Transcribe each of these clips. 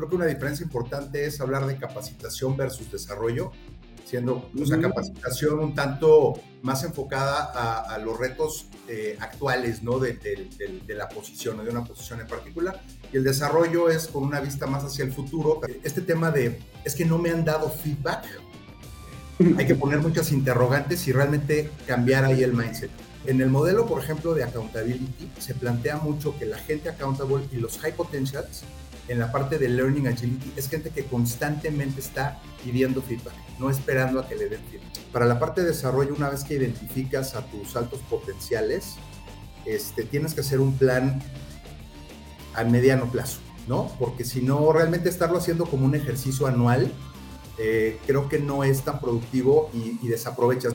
creo que una diferencia importante es hablar de capacitación versus desarrollo, siendo una capacitación un tanto más enfocada a, los retos eh, actuales ¿no? de, la posición o de una posición en particular. Y el desarrollo es con una vista más hacia el futuro. Este tema de, es que no me han dado feedback, hay que poner muchas interrogantes y realmente cambiar ahí el mindset. En el modelo, por ejemplo, de accountability, se plantea mucho que la gente accountable y los high potentials en la parte de learning agility es gente que constantemente está pidiendo feedback, no esperando a que le den feedback. Para la parte de desarrollo, una vez que identificas a tus altos potenciales, este, tienes que hacer un plan a mediano plazo, ¿no? Porque si no, realmente estarlo haciendo como un ejercicio anual, eh, creo que no es tan productivo y, y desaprovechas.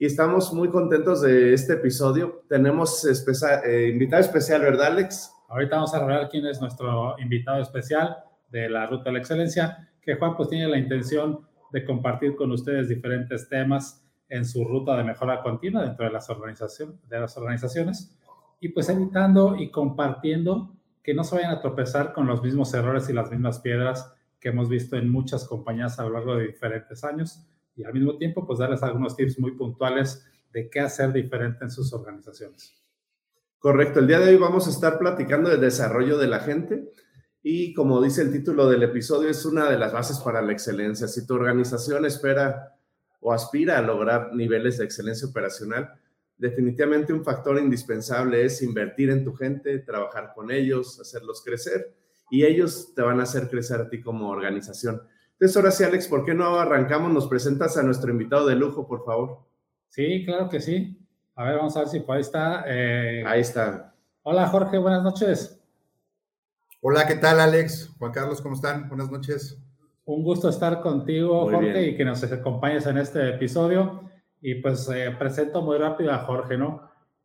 y estamos muy contentos de este episodio. Tenemos eh, invitado especial, ¿verdad, Alex? Ahorita vamos a revelar quién es nuestro invitado especial de la Ruta de la Excelencia, que Juan pues tiene la intención de compartir con ustedes diferentes temas en su ruta de mejora continua dentro de las, organización, de las organizaciones y pues evitando y compartiendo que no se vayan a tropezar con los mismos errores y las mismas piedras que hemos visto en muchas compañías a lo largo de diferentes años y al mismo tiempo pues darles algunos tips muy puntuales de qué hacer diferente en sus organizaciones. Correcto, el día de hoy vamos a estar platicando del desarrollo de la gente y como dice el título del episodio es una de las bases para la excelencia. Si tu organización espera o aspira a lograr niveles de excelencia operacional, definitivamente un factor indispensable es invertir en tu gente, trabajar con ellos, hacerlos crecer y ellos te van a hacer crecer a ti como organización. Entonces, ahora sí, Alex, ¿por qué no arrancamos? Nos presentas a nuestro invitado de lujo, por favor. Sí, claro que sí. A ver, vamos a ver si por ahí está. Eh, ahí está. Hola, Jorge, buenas noches. Hola, ¿qué tal, Alex? Juan Carlos, ¿cómo están? Buenas noches. Un gusto estar contigo, Jorge, y que nos acompañes en este episodio. Y pues eh, presento muy rápido a Jorge, ¿no?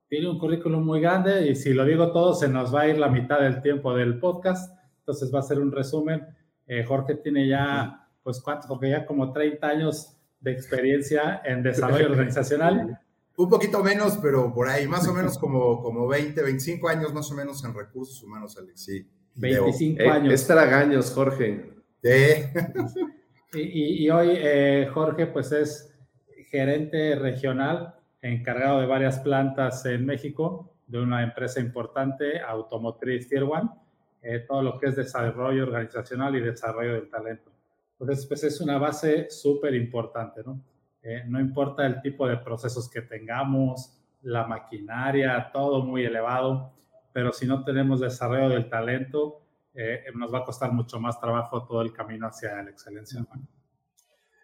Tiene un currículum muy grande y si lo digo todo, se nos va a ir la mitad del tiempo del podcast. Entonces va a ser un resumen. Eh, Jorge tiene ya pues cuántos, porque ya como 30 años de experiencia en desarrollo organizacional. Un poquito menos, pero por ahí, más o menos como, como 20, 25 años más o menos en recursos humanos, Alex. Sí. 25 eh, años. Es tragaños, Jorge. Y, hoy eh, Jorge pues es gerente regional encargado de varias plantas en México de una empresa importante, Automotriz Tier One, eh, todo lo que es desarrollo organizacional y desarrollo del talento. Entonces, pues es una base súper importante, ¿no? Eh, no importa el tipo de procesos que tengamos, la maquinaria, todo muy elevado, pero si no tenemos desarrollo del talento, eh, nos va a costar mucho más trabajo todo el camino hacia la excelencia.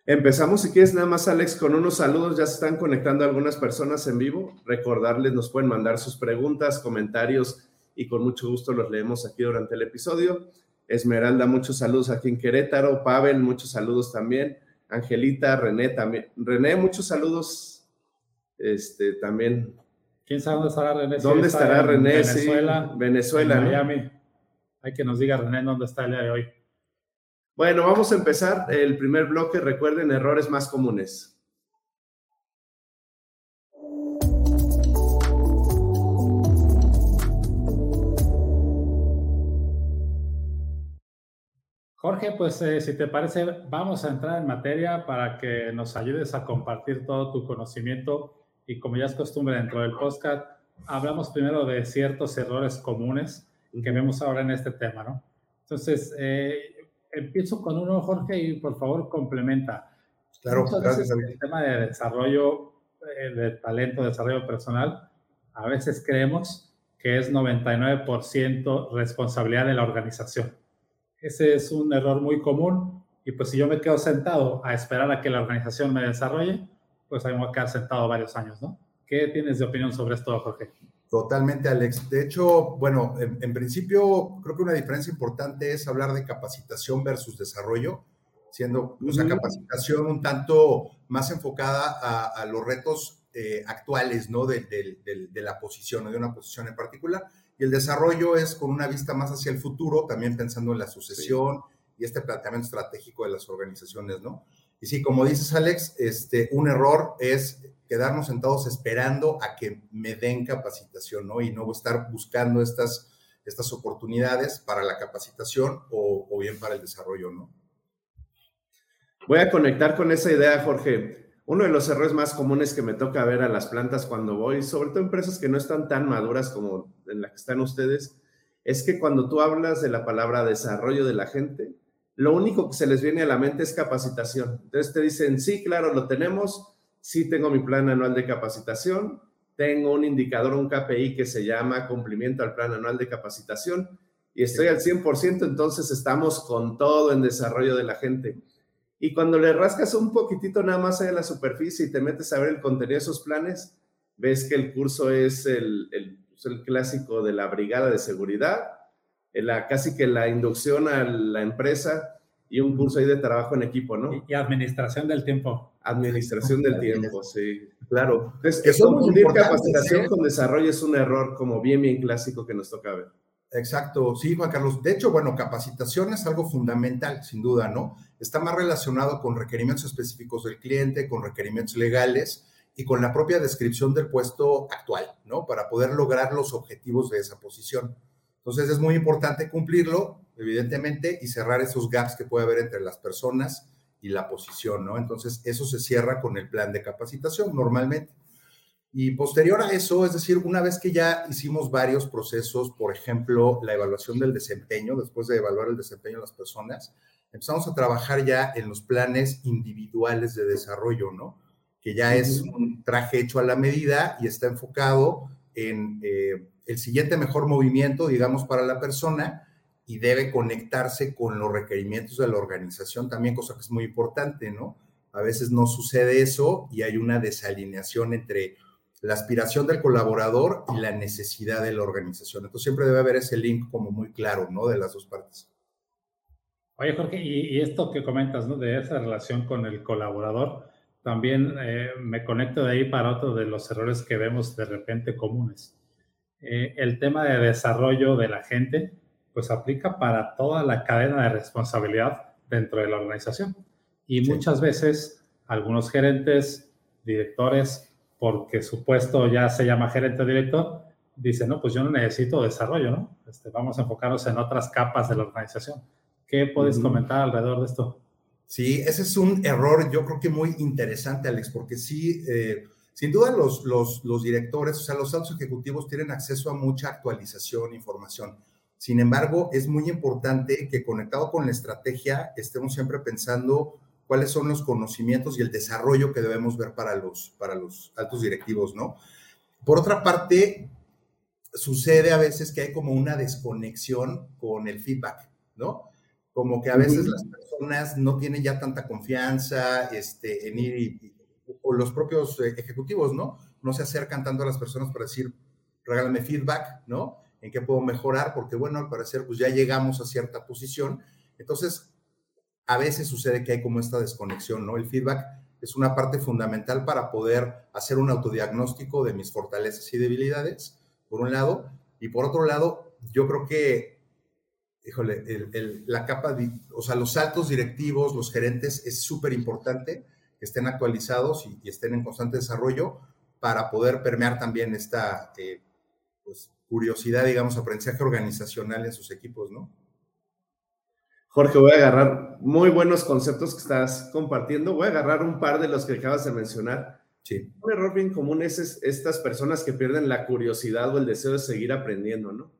Empezamos, si quieres, nada más, Alex, con unos saludos. Ya se están conectando algunas personas en vivo. Recordarles, nos pueden mandar sus preguntas, comentarios y con mucho gusto los leemos aquí durante el episodio. Esmeralda, muchos saludos aquí en Querétaro. Pavel, muchos saludos también. Angelita, René también. René, muchos saludos. Este también. ¿Quién sabe dónde estará René? ¿Dónde estará René? Venezuela. Venezuela. Miami. Hay que nos diga René dónde está el día de hoy. Bueno, vamos a empezar el primer bloque. Recuerden errores más comunes. Jorge, pues eh, si te parece, vamos a entrar en materia para que nos ayudes a compartir todo tu conocimiento y como ya es costumbre dentro del podcast, hablamos primero de ciertos errores comunes que vemos ahora en este tema, ¿no? Entonces, eh, empiezo con uno, Jorge, y por favor complementa. Claro, gracias. El tema de desarrollo eh, de talento, desarrollo personal, a veces creemos que es 99% responsabilidad de la organización. Ese es un error muy común y pues si yo me quedo sentado a esperar a que la organización me desarrolle, pues ahí me voy a quedar sentado varios años, ¿no? ¿Qué tienes de opinión sobre esto, Jorge? Totalmente, Alex. De hecho, bueno, en, principio creo que una diferencia importante es hablar de capacitación versus desarrollo, siendo una capacitación un tanto más enfocada a, los retos eh, actuales, ¿no? De, de, la posición o de una posición en particular. Y el desarrollo es con una vista más hacia el futuro, también pensando en la sucesión y este planteamiento estratégico de las organizaciones, ¿no? Y sí, como dices, Alex, este, un error es quedarnos sentados esperando a que me den capacitación, ¿no? Y no estar buscando estas, estas oportunidades para la capacitación o, o bien para el desarrollo, ¿no? Voy a conectar con esa idea, Jorge. Uno de los errores más comunes que me toca ver a las plantas cuando voy, sobre todo empresas que no están tan maduras como en la que están ustedes, es que cuando tú hablas de la palabra desarrollo de la gente, lo único que se les viene a la mente es capacitación. Entonces te dicen, sí, claro, lo tenemos, sí tengo mi plan anual de capacitación, tengo un indicador, un KPI que se llama cumplimiento al plan anual de capacitación y estoy al 100%, entonces estamos con todo en desarrollo de la gente. Y cuando le rascas un poquitito nada más de la superficie y te metes a ver el contenido de esos planes, ves que el curso es el, el, pues, el clásico de la brigada de seguridad, la, casi que la inducción a la empresa y un curso ahí de trabajo en equipo, ¿no? Y, administración del tiempo. Administración del tiempo, sí, claro. Entonces, eso confundir capacitación con desarrollo es un error como bien, bien clásico que nos toca ver. Exacto, sí, Juan Carlos. De hecho, bueno, capacitación es algo fundamental, sin duda, ¿no? Está más relacionado con requerimientos específicos del cliente, con requerimientos legales y con la propia descripción del puesto actual, ¿no? Para poder lograr los objetivos de esa posición. Entonces, es muy importante cumplirlo evidentemente, y cerrar esos gaps que puede haber entre las personas y la posición, ¿no? Entonces, eso se cierra con el plan de capacitación normalmente. Y posterior a eso, es decir, una vez que ya hicimos varios procesos, por ejemplo, la evaluación del desempeño, después de evaluar el desempeño de las personas, empezamos a trabajar ya en los planes individuales de desarrollo, ¿no? Que ya es un traje hecho a la medida y está enfocado en eh, el siguiente mejor movimiento, digamos, para la persona y debe conectarse con los requerimientos de la organización también, cosa que es muy importante, ¿no? A veces no sucede eso y hay una desalineación entre la aspiración del colaborador y la necesidad de la organización. Entonces siempre debe haber ese link como muy claro, ¿no? De las dos partes. Oye, Jorge, y, esto que comentas, ¿no? De esa relación con el colaborador, también eh, me conecto de ahí para otro de los errores que vemos de repente comunes. Eh, el tema de desarrollo de la gente, pues aplica para toda la cadena de responsabilidad dentro de la organización. Y muchas veces algunos gerentes, directores, porque su puesto ya se llama gerente director, dicen, no, pues yo no necesito desarrollo, ¿no? Este, vamos a enfocarnos en otras capas de la organización. ¿Qué puedes comentar alrededor de esto? Sí, ese es un error, yo creo que muy interesante, Alex, porque sí, eh, sin duda los, los, los directores, o sea, los altos ejecutivos tienen acceso a mucha actualización, información sin embargo, es muy importante que conectado con la estrategia estemos siempre pensando cuáles son los conocimientos y el desarrollo que debemos ver para los, para los altos directivos, ¿no? Por otra parte, sucede a veces que hay como una desconexión con el feedback, ¿no? Como que a veces las personas no tienen ya tanta confianza este, en ir y, o los propios eh, ejecutivos, ¿no? No se acercan tanto a las personas para decir, regálame feedback, ¿no? en qué puedo mejorar, porque bueno, al parecer pues ya llegamos a cierta posición. Entonces, a veces sucede que hay como esta desconexión, ¿no? El feedback es una parte fundamental para poder hacer un autodiagnóstico de mis fortalezas y debilidades, por un lado, y por otro lado, yo creo que, híjole, la capa, o sea, los altos directivos, los gerentes, es súper importante que estén actualizados y, estén en constante desarrollo para poder permear también esta, eh, pues, curiosidad, digamos, aprendizaje organizacional en sus equipos, ¿no? Jorge, voy a agarrar muy buenos conceptos que estás compartiendo. Voy a agarrar un par de los que acabas de mencionar. Sí. Un error bien común es, estas personas que pierden la curiosidad o el deseo de seguir aprendiendo, ¿no?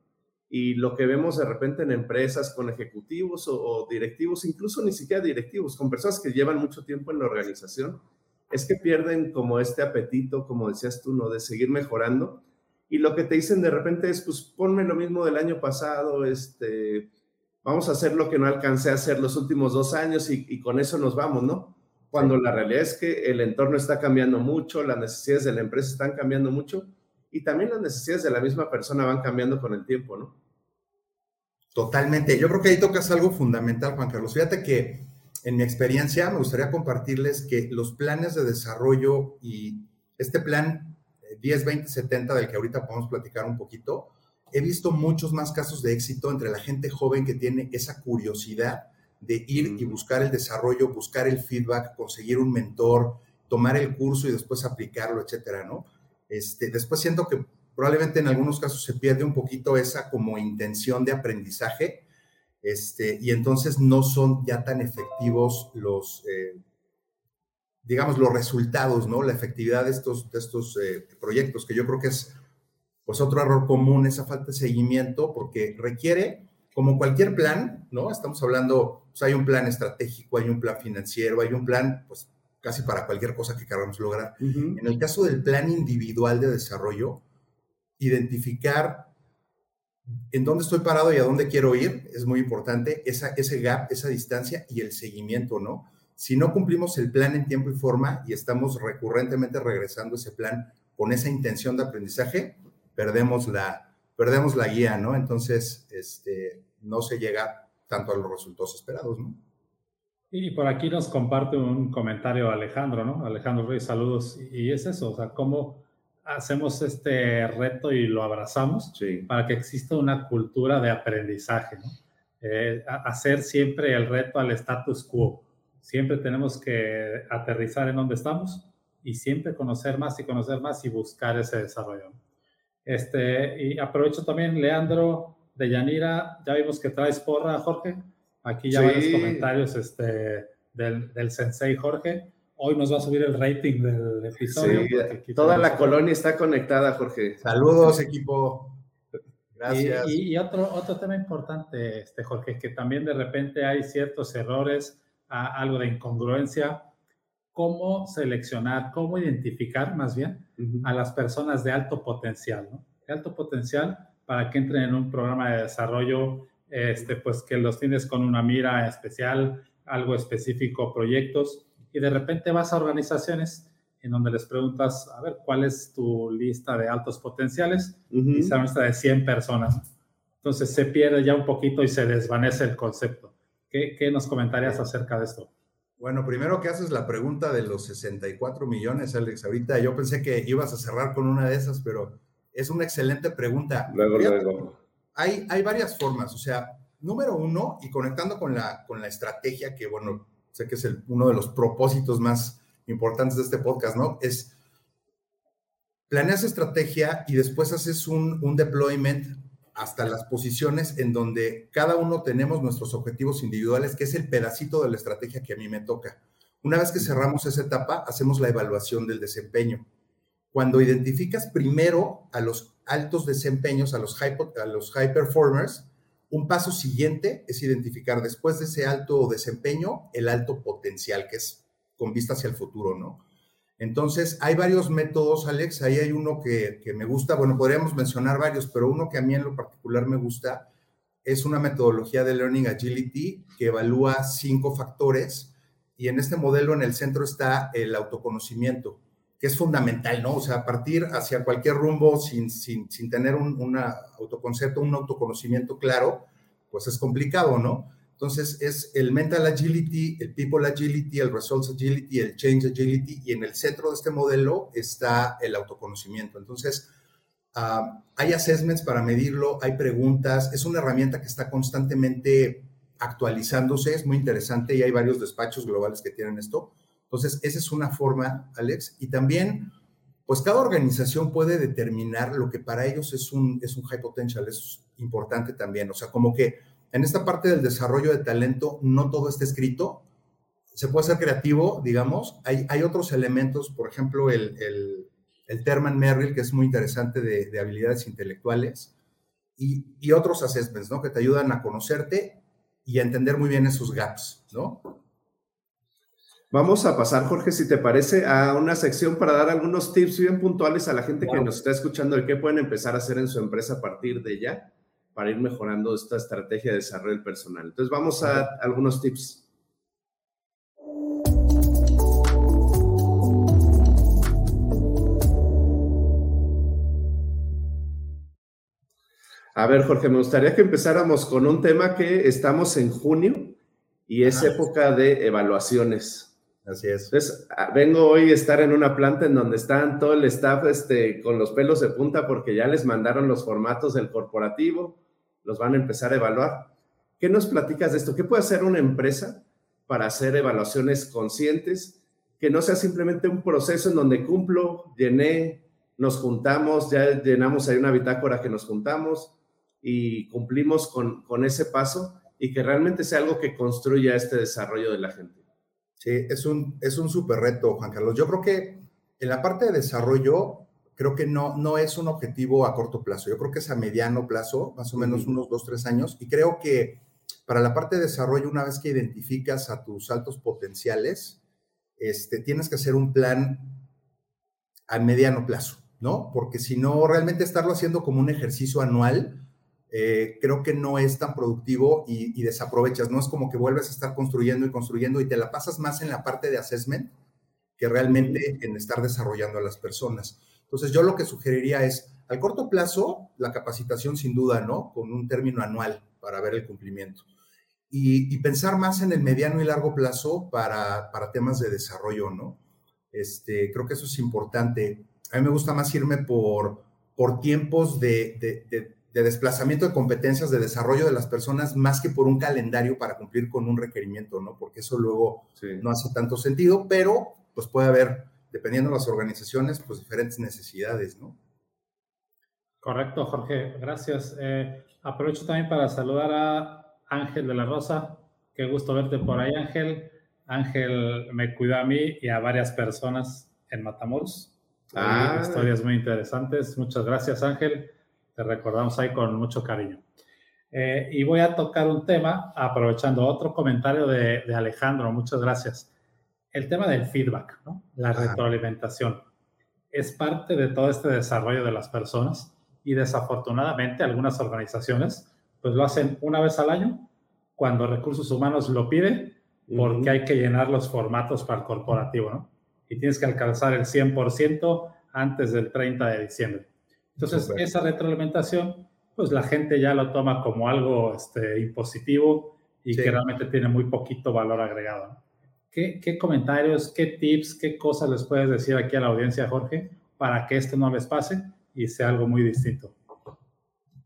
Y lo que vemos de repente en empresas con ejecutivos o, directivos, incluso ni siquiera directivos, con personas que llevan mucho tiempo en la organización, es que pierden como este apetito, como decías tú, ¿no? De seguir mejorando. Y lo que te dicen de repente es, pues ponme lo mismo del año pasado, este, vamos a hacer lo que no alcancé a hacer los últimos dos años y, y con eso nos vamos, ¿no? Cuando la realidad es que el entorno está cambiando mucho, las necesidades de la empresa están cambiando mucho y también las necesidades de la misma persona van cambiando con el tiempo, ¿no? Totalmente. Yo creo que ahí tocas algo fundamental, Juan Carlos. Fíjate que en mi experiencia me gustaría compartirles que los planes de desarrollo y este plan 10, 20, 70 del que ahorita podemos platicar un poquito, he visto muchos más casos de éxito entre la gente joven que tiene esa curiosidad de ir y buscar el desarrollo, buscar el feedback, conseguir un mentor, tomar el curso y después aplicarlo, etcétera, ¿no? Este, después siento que probablemente en algunos casos se pierde un poquito esa como intención de aprendizaje, este, y entonces no son ya tan efectivos los, eh, digamos, los resultados, ¿no? La efectividad de estos, de estos eh, proyectos, que yo creo que es, pues, otro error común, esa falta de seguimiento, porque requiere, como cualquier plan, ¿no? Estamos hablando, pues, hay un plan estratégico, hay un plan financiero, hay un plan, pues, casi para cualquier cosa que queramos lograr. En el caso del plan individual de desarrollo, identificar en dónde estoy parado y a dónde quiero ir es muy importante, esa, ese gap, esa distancia y el seguimiento, ¿no? Si no cumplimos el plan en tiempo y forma y estamos recurrentemente regresando ese plan con esa intención de aprendizaje, perdemos la, perdemos la guía, ¿no? Entonces, este, no se llega tanto a los resultados esperados, ¿no? Y por aquí nos comparte un comentario Alejandro, ¿no? Alejandro Ruiz, saludos. Y es eso, o sea, cómo hacemos este reto y lo abrazamos para que exista una cultura de aprendizaje, ¿no? Eh, hacer siempre el reto al status quo. Siempre tenemos que aterrizar en donde estamos y siempre conocer más y conocer más y buscar ese desarrollo. Este, y aprovecho también, Leandro de Yanira, ya vimos que traes porra, Jorge. Aquí ya varios comentarios este, del, del sensei Jorge hoy nos va a subir el rating del episodio. toda la colonia está conectada, Jorge. Saludos, equipo. Gracias. Y, otro, otro tema importante, este, Jorge, es que también de repente hay ciertos errores, algo de incongruencia. ¿Cómo seleccionar, cómo identificar más bien a las personas de alto potencial? ¿no? De alto potencial para que entren en un programa de desarrollo, este, pues que los tienes con una mira especial, algo específico, proyectos y de repente vas a organizaciones en donde les preguntas, a ver, ¿cuál es tu lista de altos potenciales? Y esa lista de 100 personas. Entonces se pierde ya un poquito y se desvanece el concepto. ¿Qué, qué nos comentarías acerca de esto? Bueno, primero que haces la pregunta de los 64 millones, Alex. Ahorita yo pensé que ibas a cerrar con una de esas, pero es una excelente pregunta. Luego, luego. Hay, hay varias formas. O sea, número uno, y conectando con la, con la estrategia que, bueno, sé que es uno de los propósitos más importantes de este podcast, ¿no? Es planeas estrategia y después haces un, un deployment hasta las posiciones en donde cada uno tenemos nuestros objetivos individuales, que es el pedacito de la estrategia que a mí me toca. Una vez que cerramos esa etapa, hacemos la evaluación del desempeño. Cuando identificas primero a los altos desempeños, a los high, a los high performers, un paso siguiente es identificar después de ese alto desempeño el alto potencial, que es con vista hacia el futuro, ¿no? Entonces, hay varios métodos, Alex. Ahí hay uno que, me gusta, bueno, podríamos mencionar varios, pero uno que a mí en lo particular me gusta es una metodología de Learning Agility que evalúa cinco factores y en este modelo en el centro está el autoconocimiento que es fundamental, ¿no? O sea, partir hacia cualquier rumbo sin, sin, sin tener un una autoconcepto, un autoconocimiento claro, pues es complicado, ¿no? Entonces es el mental agility, el people agility, el results agility, el change agility y en el centro de este modelo está el autoconocimiento. Entonces, ah, hay assessments para medirlo, hay preguntas, es una herramienta que está constantemente actualizándose, es muy interesante y hay varios despachos globales que tienen esto. Entonces, esa es una forma, Alex. Y también, pues cada organización puede determinar lo que para ellos es un, es un high potential, es importante también. O sea, como que en esta parte del desarrollo de talento no todo está escrito, se puede ser creativo, digamos. Hay, hay otros elementos, por ejemplo, el, el, el Terman Merrill, que es muy interesante de, de habilidades intelectuales. y, y, otros assessments, ¿no? Que te ayudan a conocerte y a entender muy bien esos gaps, ¿no? Vamos a pasar, Jorge, si te parece, a una sección para dar algunos tips bien puntuales a la gente que nos está escuchando de qué pueden empezar a hacer en su empresa a partir de ya para ir mejorando esta estrategia de desarrollo personal. Entonces, vamos a algunos tips. A ver, Jorge, me gustaría que empezáramos con un tema que estamos en junio y es época de evaluaciones. Así es. Entonces, ah, vengo hoy a estar en una planta en donde están todo el staff este, con los pelos de punta porque ya les mandaron los formatos del corporativo, los van a empezar a evaluar. ¿Qué nos platicas de esto? ¿Qué puede hacer una empresa para hacer evaluaciones conscientes? Que no sea simplemente un proceso en donde cumplo, llené, nos juntamos, ya llenamos ahí una bitácora que nos juntamos y cumplimos con, con ese paso y que realmente sea algo que construya este desarrollo de la gente. Sí, es un, es un súper reto, Juan Carlos. Yo creo que en la parte de desarrollo, creo que no, no es un objetivo a corto plazo. Yo creo que es a mediano plazo, más o menos unos dos, tres años. Y creo que para la parte de desarrollo, una vez que identificas a tus altos potenciales, este, tienes que hacer un plan a mediano plazo, ¿no? Porque si no, realmente estarlo haciendo como un ejercicio anual, eh, creo que no es tan productivo y, desaprovechas, no es como que vuelves a estar construyendo y construyendo y te la pasas más en la parte de assessment que realmente en estar desarrollando a las personas. Entonces yo lo que sugeriría es, al corto plazo, la capacitación sin duda, ¿no? Con un término anual para ver el cumplimiento. Y, pensar más en el mediano y largo plazo para, para temas de desarrollo, ¿no? Este, creo que eso es importante. A mí me gusta más irme por, por tiempos de, de de desplazamiento de competencias, de desarrollo de las personas, más que por un calendario para cumplir con un requerimiento, ¿no? Porque eso luego no hace tanto sentido, pero pues puede haber, dependiendo de las organizaciones, pues diferentes necesidades, ¿no? Correcto, Jorge, gracias. Eh, aprovecho también para saludar a Ángel de la Rosa. Qué gusto verte por ahí, Ángel. Ángel me cuida a mí y a varias personas en Matamoros. Ah. Historias muy interesantes. Muchas gracias, Ángel recordamos ahí con mucho cariño. Eh, y voy a tocar un tema, aprovechando otro comentario de, Alejandro, muchas gracias. El tema del feedback, ¿no? la retroalimentación. Es parte de todo este desarrollo de las personas y desafortunadamente algunas organizaciones pues lo hacen una vez al año cuando recursos humanos lo piden porque hay que llenar los formatos para el corporativo, ¿no? Y tienes que alcanzar el 100% antes del 30 de diciembre. Entonces, esa retroalimentación, pues la gente ya lo toma como algo este, impositivo y que realmente tiene muy poquito valor agregado. ¿Qué, ¿Qué, comentarios, qué tips, qué cosas les puedes decir aquí a la audiencia, Jorge, para que esto no les pase y sea algo muy distinto?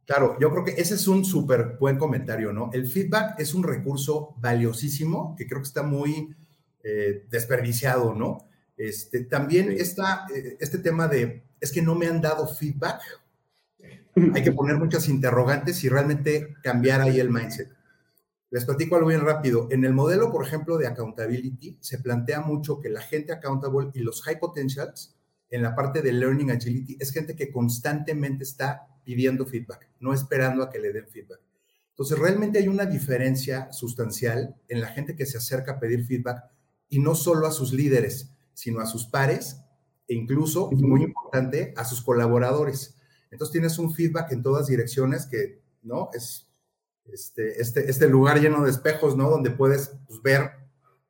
Claro, yo creo que ese es un súper buen comentario, ¿no? El feedback es un recurso valiosísimo que creo que está muy eh, desperdiciado, ¿no? Este, también está eh, este tema de es que no me han dado feedback. Hay que poner muchas interrogantes y realmente cambiar ahí el mindset. Les platico algo bien rápido. En el modelo, por ejemplo, de accountability, se plantea mucho que la gente accountable y los high potentials en la parte de learning agility es gente que constantemente está pidiendo feedback, no esperando a que le den feedback. Entonces, realmente hay una diferencia sustancial en la gente que se acerca a pedir feedback y no solo a sus líderes, sino a sus pares e incluso, muy importante, a sus colaboradores. Entonces tienes un feedback en todas direcciones que, ¿no? Es este, este, este lugar lleno de espejos, ¿no? Donde puedes pues, ver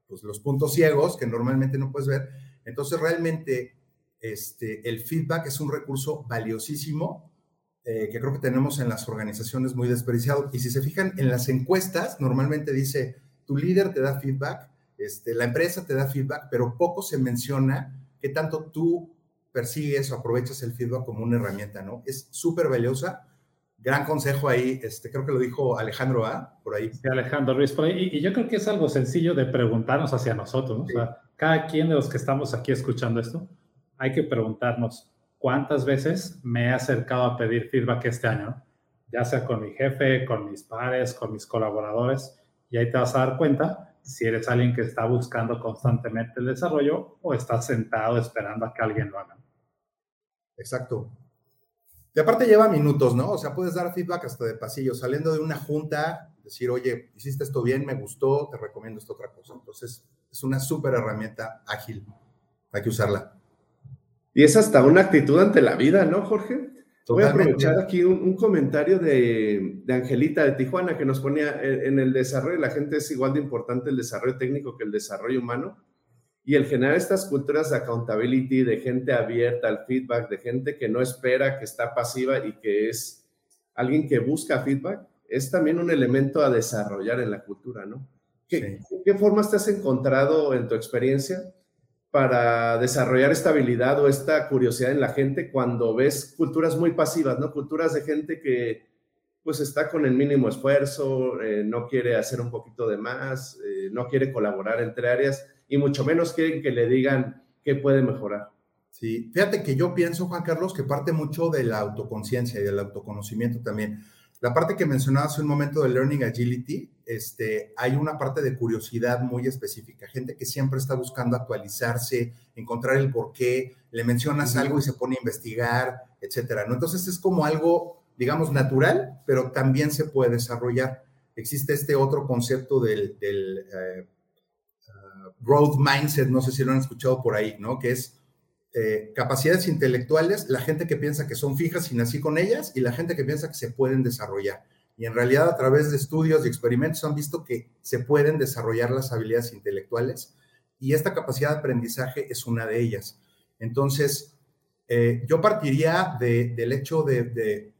pues, los puntos ciegos que normalmente no puedes ver. Entonces realmente este, el feedback es un recurso valiosísimo eh, que creo que tenemos en las organizaciones muy desperdiciado. Y si se fijan en las encuestas, normalmente dice, tu líder te da feedback, este, la empresa te da feedback, pero poco se menciona qué tanto tú persigues o aprovechas el feedback como una herramienta, ¿no? Es súper valiosa. Gran consejo ahí, este, creo que lo dijo Alejandro A, por ahí. Sí, Alejandro Ruiz, por ahí. Y, yo creo que es algo sencillo de preguntarnos hacia nosotros, ¿no? O sea, cada quien de los que estamos aquí escuchando esto, hay que preguntarnos cuántas veces me he acercado a pedir feedback este año, ya sea con mi jefe, con mis pares, con mis colaboradores, y ahí te vas a dar cuenta si eres alguien que está buscando constantemente el desarrollo o estás sentado esperando a que alguien lo haga. Exacto. De aparte lleva minutos, ¿no? O sea, puedes dar feedback hasta de pasillo, saliendo de una junta, decir, oye, hiciste esto bien, me gustó, te recomiendo esta otra cosa. Entonces, es una súper herramienta ágil. Hay que usarla. Y es hasta una actitud ante la vida, ¿no, Jorge? Voy a aprovechar aquí un, comentario de, de, Angelita de Tijuana que nos ponía en, el desarrollo, la gente es igual de importante el desarrollo técnico que el desarrollo humano. Y el generar estas culturas de accountability, de gente abierta al feedback, de gente que no espera, que está pasiva y que es alguien que busca feedback, es también un elemento a desarrollar en la cultura, ¿no? ¿Qué, ¿qué formas te has encontrado en tu experiencia para desarrollar esta habilidad o esta curiosidad en la gente cuando ves culturas muy pasivas, ¿no? Culturas de gente que pues está con el mínimo esfuerzo, eh, no quiere hacer un poquito de más, eh, no quiere colaborar entre áreas y mucho menos quieren que le digan qué puede mejorar. Sí, fíjate que yo pienso, Juan Carlos, que parte mucho de la autoconciencia y del autoconocimiento también. La parte que mencionabas hace un momento de Learning Agility, este, hay una parte de curiosidad muy específica, gente que siempre está buscando actualizarse, encontrar el por qué, le mencionas algo y se pone a investigar, etcétera, ¿no? Entonces es como algo, digamos, natural, pero también se puede desarrollar. Existe este otro concepto del, eh, uh, growth mindset, no sé si lo han escuchado por ahí, ¿no? Que es eh, capacidades intelectuales, la gente que piensa que son fijas y nací con ellas, y la gente que piensa que se pueden desarrollar. Y en realidad a través de estudios y experimentos han visto que se pueden desarrollar las habilidades intelectuales y esta capacidad de aprendizaje es una de ellas. Entonces, eh, yo partiría del hecho de,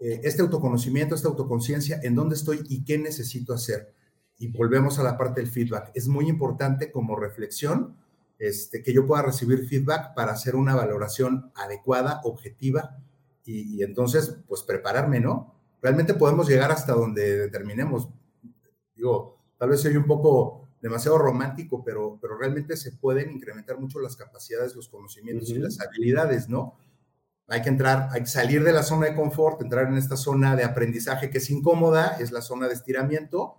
eh, este autoconocimiento, esta autoconciencia, en dónde estoy y qué necesito hacer. Y volvemos a la parte del feedback. Es muy importante como reflexión este, que yo pueda recibir feedback para hacer una valoración adecuada, objetiva, y, entonces, pues prepararme, ¿no? Realmente podemos llegar hasta donde determinemos. Digo, tal vez soy un poco demasiado romántico, pero, pero realmente se pueden incrementar mucho las capacidades, los conocimientos y las habilidades, ¿no? Hay que entrar, hay que salir de la zona de confort, entrar en esta zona de aprendizaje que es incómoda, es la zona de estiramiento,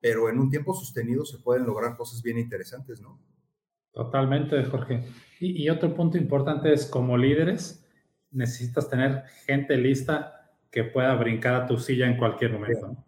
pero en un tiempo sostenido se pueden lograr cosas bien interesantes, ¿no? Totalmente, Jorge. Y, otro punto importante es, como líderes, necesitas tener gente lista que pueda brincar a tu silla en cualquier momento.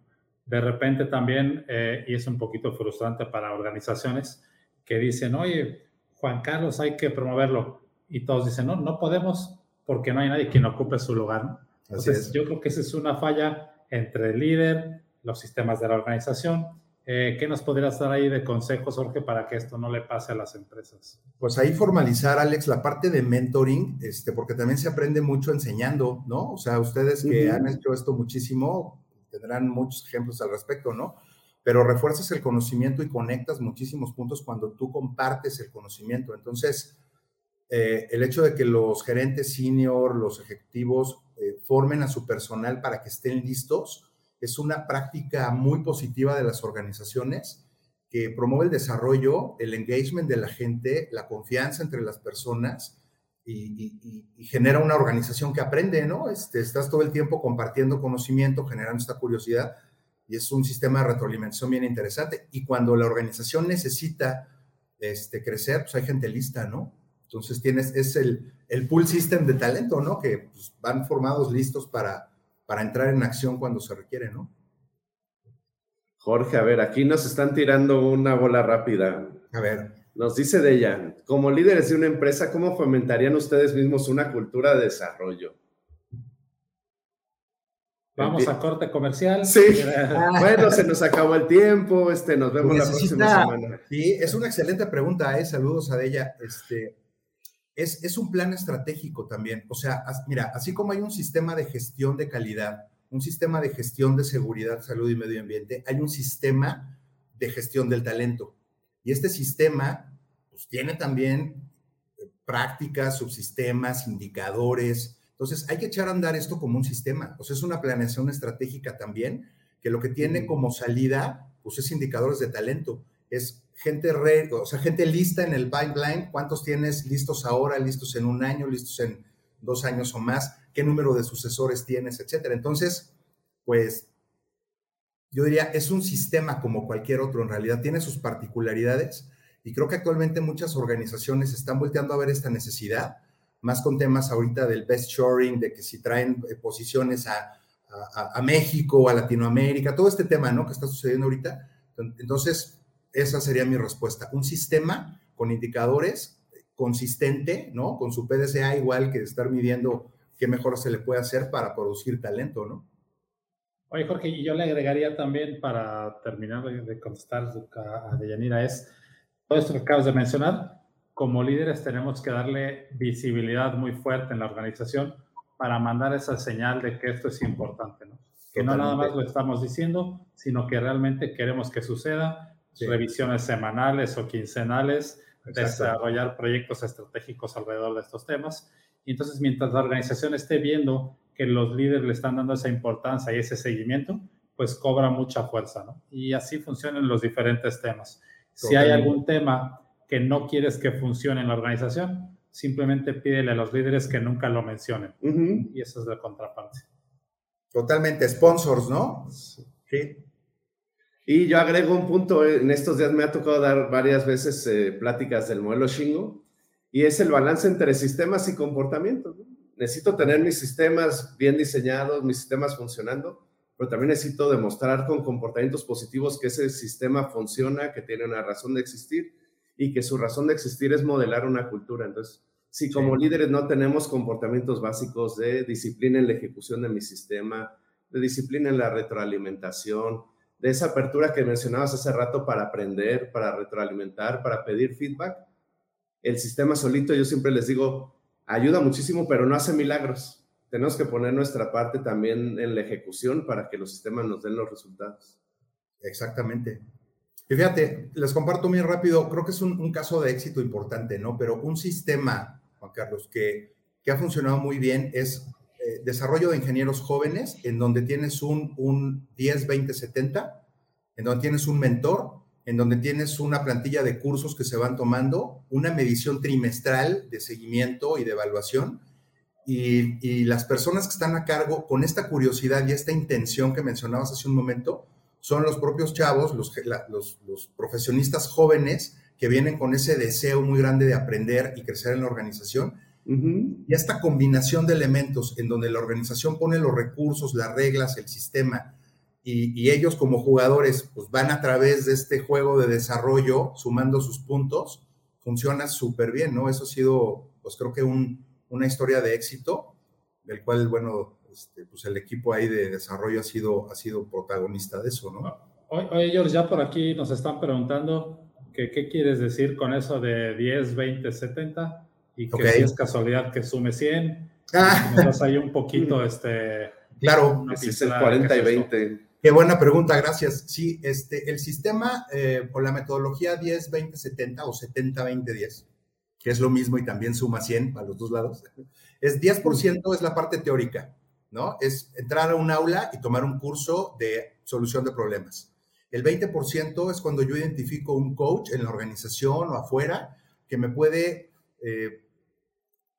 De repente también, eh, y es un poquito frustrante para organizaciones, que dicen, oye, Juan Carlos, hay que promoverlo. Y todos dicen, no, no podemos porque no hay nadie quien ocupe su lugar. Entonces, yo creo que esa es una falla entre el líder, los sistemas de la organización eh, ¿Qué nos podrías dar ahí de consejos, Jorge, para que esto no le pase a las empresas? Pues ahí formalizar, Alex, la parte de mentoring, este, porque también se aprende mucho enseñando, ¿no? O sea, ustedes que han hecho esto muchísimo, tendrán muchos ejemplos al respecto, ¿no? Pero refuerzas el conocimiento y conectas muchísimos puntos cuando tú compartes el conocimiento. Entonces, eh, el hecho de que los gerentes senior, los ejecutivos, eh, formen a su personal para que estén listos, es una práctica muy positiva de las organizaciones que promueve el desarrollo, el engagement de la gente, la confianza entre las personas y, genera una organización que aprende, ¿no? Este, estás todo el tiempo compartiendo conocimiento, generando esta curiosidad y es un sistema de retroalimentación bien interesante. Y cuando la organización necesita este, crecer, pues hay gente lista, ¿no? Entonces tienes, es el, el pool system de talento, ¿no? Que pues, van formados listos para, para entrar en acción cuando se requiere, ¿no? Jorge, a ver, aquí nos están tirando una bola rápida. A ver. Nos dice de ella, como líderes de una empresa, ¿cómo fomentarían ustedes mismos una cultura de desarrollo? Vamos a corte comercial. Sí. bueno, se nos acabó el tiempo. Este, nos vemos la próxima semana. Sí, es una excelente pregunta. ¿eh? Saludos a ella. Este, es, un plan estratégico también. O sea, mira, así como hay un sistema de gestión de calidad, un sistema de gestión de seguridad, salud y medio ambiente, hay un sistema de gestión del talento. Y este sistema pues, tiene también eh, prácticas, subsistemas, indicadores. Entonces, hay que echar a andar esto como un sistema. O sea, es una planeación estratégica también, que lo que tiene como salida, pues es indicadores de talento. Es gente, o sea, gente lista en el pipeline, cuántos tienes listos ahora, listos en un año, listos en dos años o más, qué número de sucesores tienes, etcétera. Entonces, pues yo diría, es un sistema como cualquier otro, en realidad tiene sus particularidades y creo que actualmente muchas organizaciones están volteando a ver esta necesidad más con temas ahorita del best shoring, de que si traen eh, posiciones a, a, México, a Latinoamérica, todo este tema, ¿no? Que está sucediendo ahorita. Entonces, esa sería mi respuesta. Un sistema con indicadores consistente, ¿no? Con su PDCA igual que estar midiendo qué mejor se le puede hacer para producir talento, ¿no? Oye, Jorge, y yo le agregaría también para terminar de contestar a Deyanira, es todo esto que acabas de mencionar, como líderes tenemos que darle visibilidad muy fuerte en la organización para mandar esa señal de que esto es importante, ¿no? Que no nada más lo estamos diciendo, sino que realmente queremos que suceda, revisiones semanales o quincenales, desarrollar proyectos estratégicos alrededor de estos temas. Y entonces, mientras la organización esté viendo que los líderes le están dando esa importancia y ese seguimiento, pues cobra mucha fuerza, ¿no? Y así funcionan los diferentes temas. Si hay algún tema que no quieres que funcione en la organización, simplemente pídele a los líderes que nunca lo mencionen. Y esa es la contraparte. Totalmente, sponsors, ¿no? Sí. Y yo agrego un punto, en estos días me ha tocado dar varias veces eh, pláticas del modelo Shingo, y es el balance entre sistemas y comportamientos. Necesito tener mis sistemas bien diseñados, mis sistemas funcionando, pero también necesito demostrar con comportamientos positivos que ese sistema funciona, que tiene una razón de existir y que su razón de existir es modelar una cultura. Entonces, si como líderes no tenemos comportamientos básicos de disciplina en la ejecución de mi sistema, de disciplina en la retroalimentación, de esa apertura que mencionabas hace rato para aprender, para retroalimentar, para pedir feedback, el sistema solito, yo siempre les digo, ayuda muchísimo, pero no hace milagros. Tenemos que poner nuestra parte también en la ejecución para que los sistemas nos den los resultados. Exactamente. Y fíjate, les comparto muy rápido, creo que es un, caso de éxito importante, ¿no? Pero un sistema, Juan Carlos, que, que ha funcionado muy bien es eh, desarrollo de ingenieros jóvenes, en donde tienes un, un 10, 20, 70, en donde tienes un mentor, en donde tienes una plantilla de cursos que se van tomando, una medición trimestral de seguimiento y de evaluación, y, las personas que están a cargo con esta curiosidad y esta intención que mencionabas hace un momento, son los propios chavos, los, profesionistas jóvenes que vienen con ese deseo muy grande de aprender y crecer en la organización. Y esta combinación de elementos en donde la organización pone los recursos, las reglas, el sistema, y, ellos como jugadores pues van a través de este juego de desarrollo sumando sus puntos, funciona súper bien, ¿no? Eso ha sido, pues creo que una historia de éxito, del cual, bueno, este, pues el equipo ahí de desarrollo ha sido, ha sido protagonista de eso, ¿no? Oye, George, ya por aquí nos están preguntando que qué quieres decir con eso de 10, 20, 70 y que si es casualidad que sume 100. Ah. Nos ahí un poquito, este... Claro, es el 40 y 20. Qué buena pregunta, gracias. Sí, este, el sistema eh, o la metodología 10, 20, 70 o 70, 20, 10, que es lo mismo y también suma 100 a los dos lados, es 10% es la parte teórica, ¿no? Es entrar a un aula y tomar un curso de solución de problemas. El 20% es cuando yo identifico un coach en la organización o afuera que me puede eh,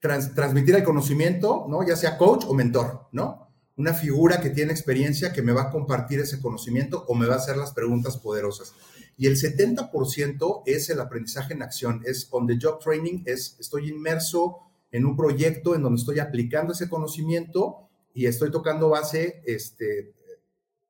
transmitir el conocimiento, ¿no? Ya sea coach o mentor, ¿no? Una figura que tiene experiencia que me va a compartir ese conocimiento o me va a hacer las preguntas poderosas. Y el 70% es el aprendizaje en acción, es on the job training, es estoy inmerso en un proyecto en donde estoy aplicando ese conocimiento y estoy tocando base, este,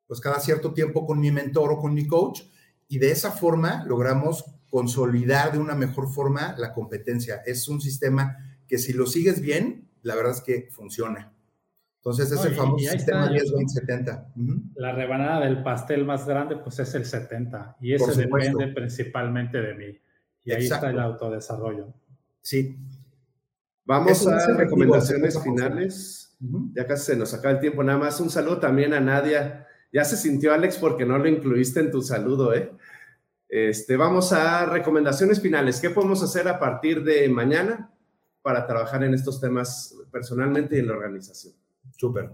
pues cada cierto tiempo con mi mentor o con mi coach y de esa forma logramos consolidar de una mejor forma la competencia. Es un sistema que si lo sigues bien, la verdad es que funciona. Entonces es el famoso sistema 10-20-70. La rebanada del pastel más grande pues es el 70 y ese depende principalmente de mí. Y ahí está el autodesarrollo. Sí. Vamos a recomendaciones finales. Ya casi se nos acaba el tiempo. Nada más un saludo también a Nadia. Ya se sintió Alex porque no lo incluiste en tu saludo, ¿eh? Este, vamos a recomendaciones finales. ¿Qué podemos hacer a partir de mañana para trabajar en estos temas personalmente y en la organización? Súper.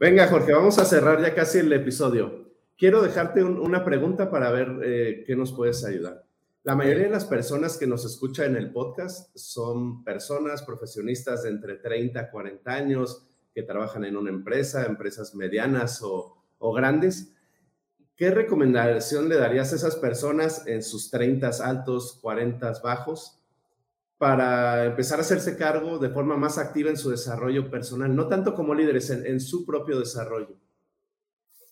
Venga, Jorge, vamos a cerrar ya casi el episodio quiero dejarte una pregunta para ver eh, qué nos puedes ayudar. La mayoría de las personas que nos escuchan en el podcast son personas profesionistas de entre 30 a 40 años que trabajan en una empresa, empresas medianas o, grandes. ¿qué recomendación le darías a esas personas en sus 30 altos, 40 bajos, para empezar a hacerse cargo de forma más activa en su desarrollo personal, no tanto como líderes, en, su propio desarrollo?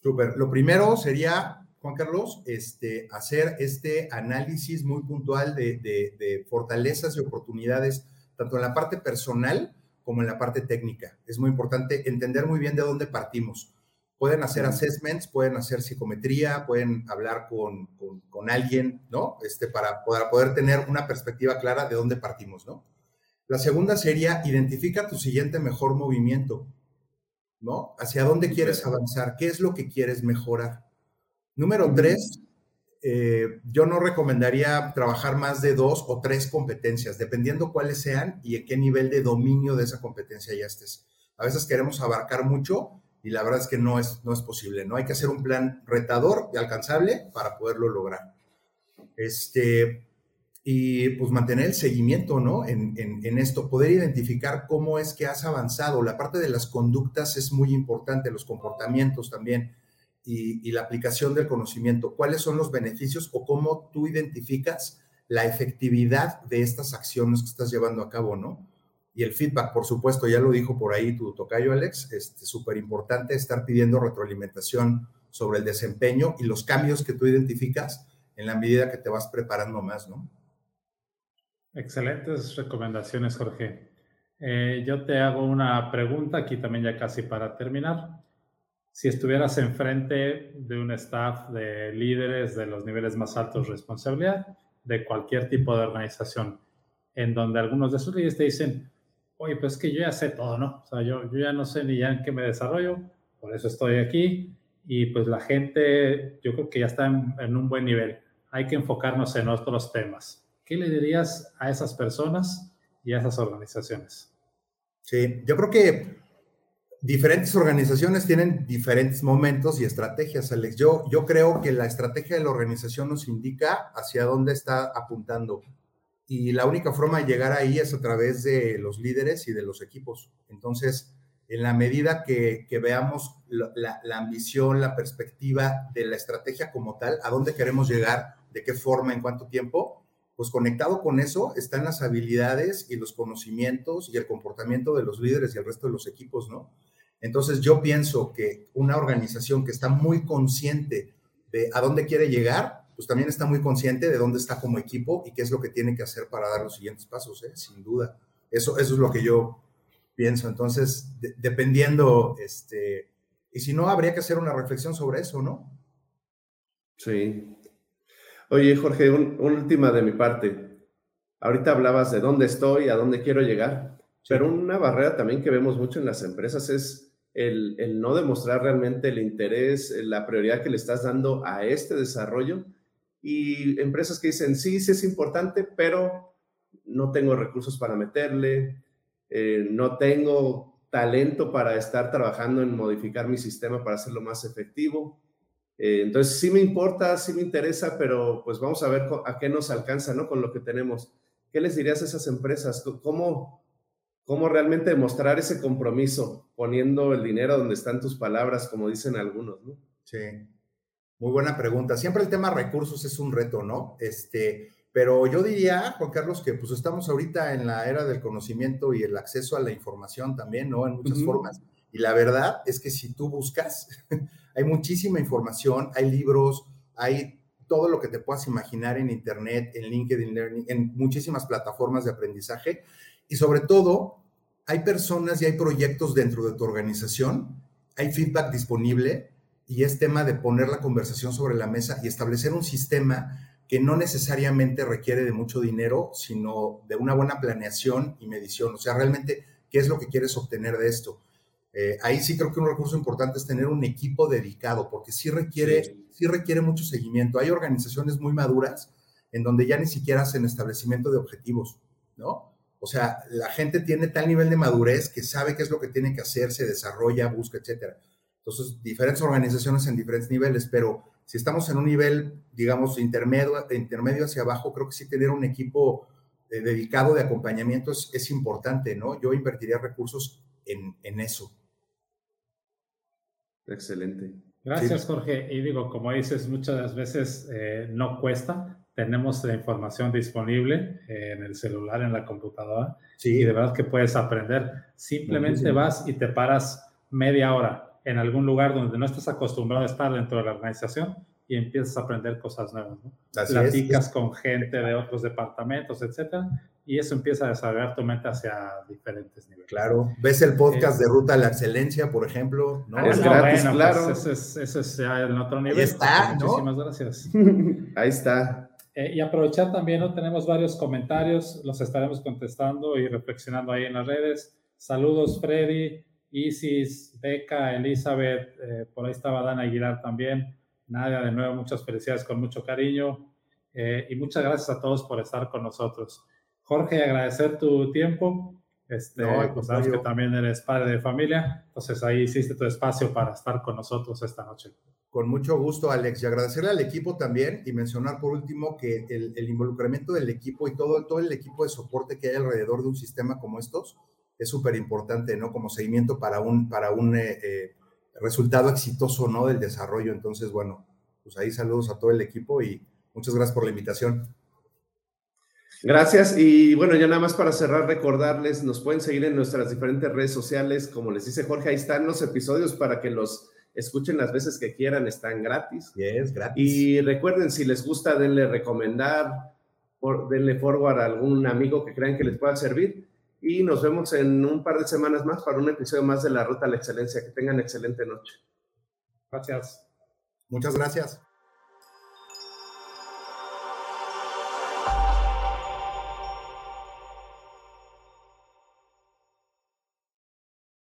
Súper. Lo primero sería, Juan Carlos, este, hacer este análisis muy puntual de fortalezas y oportunidades, tanto en la parte personal como en la parte técnica. Es muy importante entender muy bien de dónde partimos pueden hacer assessments, pueden hacer psicometría, pueden hablar con, con, alguien, ¿no? Este, para, poder, poder tener una perspectiva clara de dónde partimos, ¿no? La segunda sería, identifica tu siguiente mejor movimiento, ¿no? Hacia dónde quieres avanzar, qué es lo que quieres mejorar. Número tres, eh, yo no recomendaría trabajar más de dos o tres competencias, dependiendo cuáles sean y en qué nivel de dominio de esa competencia ya estés. A veces queremos abarcar mucho y la verdad es que no es, no es posible, ¿no? Hay que hacer un plan retador y alcanzable para poderlo lograr. Este, y pues mantener el seguimiento, ¿no? En, en, esto, poder identificar cómo es que has avanzado. La parte de las conductas es muy importante, los comportamientos también y, y la aplicación del conocimiento. ¿Cuáles son los beneficios o cómo tú identificas la efectividad de estas acciones que estás llevando a cabo, ¿no? Y el feedback, por supuesto, ya lo dijo por ahí tu tocayo, Alex, es este, súper importante estar pidiendo retroalimentación sobre el desempeño y los cambios que tú identificas en la medida que te vas preparando más, ¿no? Excelentes recomendaciones, Jorge. Eh, yo te hago una pregunta aquí también ya casi para terminar. Si estuvieras enfrente de un staff de líderes de los niveles más altos de responsabilidad de cualquier tipo de organización, en donde algunos de esos líderes te dicen, oye, pues es que yo ya sé todo, ¿no? O sea, yo, yo ya no sé ni ya en qué me desarrollo, por eso estoy aquí y pues la gente yo creo que ya está en, un buen nivel. Hay que enfocarnos en otros temas. ¿Qué le dirías a esas personas y a esas organizaciones? Sí, yo creo que diferentes organizaciones tienen diferentes momentos y estrategias, Alex. Yo, yo creo que la estrategia de la organización nos indica hacia dónde está apuntando y la única forma de llegar ahí es a través de los líderes y de los equipos. Entonces, en la medida que, veamos la, ambición, la perspectiva de la estrategia como tal, a dónde queremos llegar, de qué forma, en cuánto tiempo, pues conectado con eso están las habilidades y los conocimientos y el comportamiento de los líderes y el resto de los equipos, ¿no? Entonces yo pienso que una organización que está muy consciente de a dónde quiere llegar, pues también está muy consciente de dónde está como equipo y qué es lo que tiene que hacer para dar los siguientes pasos, ¿eh? sin duda. Eso, eso es lo que yo pienso. Entonces, dependiendo, este, y si no, habría que hacer una reflexión sobre eso, ¿no? Sí. Oye, Jorge, una última de mi parte. Ahorita hablabas de dónde estoy, a dónde quiero llegar, pero una barrera también que vemos mucho en las empresas es el, el, no demostrar realmente el interés, la prioridad que le estás dando a este desarrollo y empresas que dicen, sí, sí es importante, pero no tengo recursos para meterle, eh, no tengo talento para estar trabajando en modificar mi sistema para hacerlo más efectivo. Eh, entonces, sí me importa, sí me interesa, pero pues vamos a ver a qué nos alcanza, ¿no? Con lo que tenemos. ¿Qué les dirías a esas empresas? ¿Cómo, cómo realmente demostrar ese compromiso poniendo el dinero donde están tus palabras, como dicen algunos, ¿no? Sí. Muy buena pregunta. Siempre el tema recursos es un reto, ¿no? Este, pero yo diría, Juan Carlos, que pues estamos ahorita en la era del conocimiento y el acceso a la información también, ¿no? En muchas formas. Y la verdad es que si tú buscas, hay muchísima información, hay libros, hay todo lo que te puedas imaginar en Internet, en LinkedIn Learning, en muchísimas plataformas de aprendizaje. Y sobre todo, hay personas y hay proyectos dentro de tu organización, hay feedback disponible y es tema de poner la conversación sobre la mesa y establecer un sistema que no necesariamente requiere de mucho dinero, sino de una buena planeación y medición. O sea, realmente, ¿qué es lo que quieres obtener de esto? Eh, ahí sí creo que un recurso importante es tener un equipo dedicado, porque sí requiere, sí. requiere mucho seguimiento. Hay organizaciones muy maduras en donde ya ni siquiera hacen establecimiento de objetivos, ¿no? O sea, la gente tiene tal nivel de madurez que sabe qué es lo que tiene que hacer, se desarrolla, busca, etcétera. Entonces, diferentes organizaciones en diferentes niveles, pero si estamos en un nivel, digamos, intermedio, intermedio hacia abajo, creo que sí tener un equipo eh, dedicado de acompañamiento es, importante, ¿no? Yo invertiría recursos en, en eso. Excelente. Gracias, Jorge. Y digo, como dices, muchas veces eh, no cuesta. Tenemos la información disponible eh, en el celular, en la computadora. Sí. Y de verdad que puedes aprender. Simplemente vas y te paras media hora en algún lugar donde no estás acostumbrado a estar dentro de la organización y empiezas a aprender cosas nuevas. ¿no? Platicas con gente de otros departamentos, etcétera, y eso empieza a desarrollar tu mente hacia diferentes niveles. Claro, ves el podcast de Ruta a la Excelencia, por ejemplo, ¿no? Es gratis, pues claro. ese, es, ya en otro nivel. Ahí está, Muchísimas gracias. Ahí está. Eh, y aprovechar también, ¿no? Tenemos varios comentarios, los estaremos contestando y reflexionando ahí en las redes. Saludos, Freddy, Isis, Beca, Elizabeth, eh, por ahí estaba Dana Aguilar también. Nadia, de nuevo, muchas felicidades con mucho cariño. Eh, y muchas gracias a todos por estar con nosotros. Jorge, agradecer tu tiempo. Este, pues sabes que también eres padre de familia, entonces ahí hiciste tu espacio para estar con nosotros esta noche. Con mucho gusto, Alex, y agradecerle al equipo también y mencionar por último que el, involucramiento del equipo y todo, todo el equipo de soporte que hay alrededor de un sistema como estos es súper importante, ¿no? Como seguimiento para un, para un eh, eh, resultado exitoso, ¿no? Del desarrollo. Entonces, bueno, pues ahí saludos a todo el equipo y muchas gracias por la invitación. Gracias. Y bueno, ya nada más para cerrar, recordarles, nos pueden seguir en nuestras diferentes redes sociales. Como les dice Jorge, ahí están los episodios para que los escuchen las veces que quieran, están gratis. es gratis. Y recuerden, si les gusta, denle recomendar, denle forward a algún amigo que crean que les pueda servir. Y nos vemos en un par de semanas más para un episodio más de La Ruta a la Excelencia. Que tengan excelente noche. Gracias. Muchas gracias.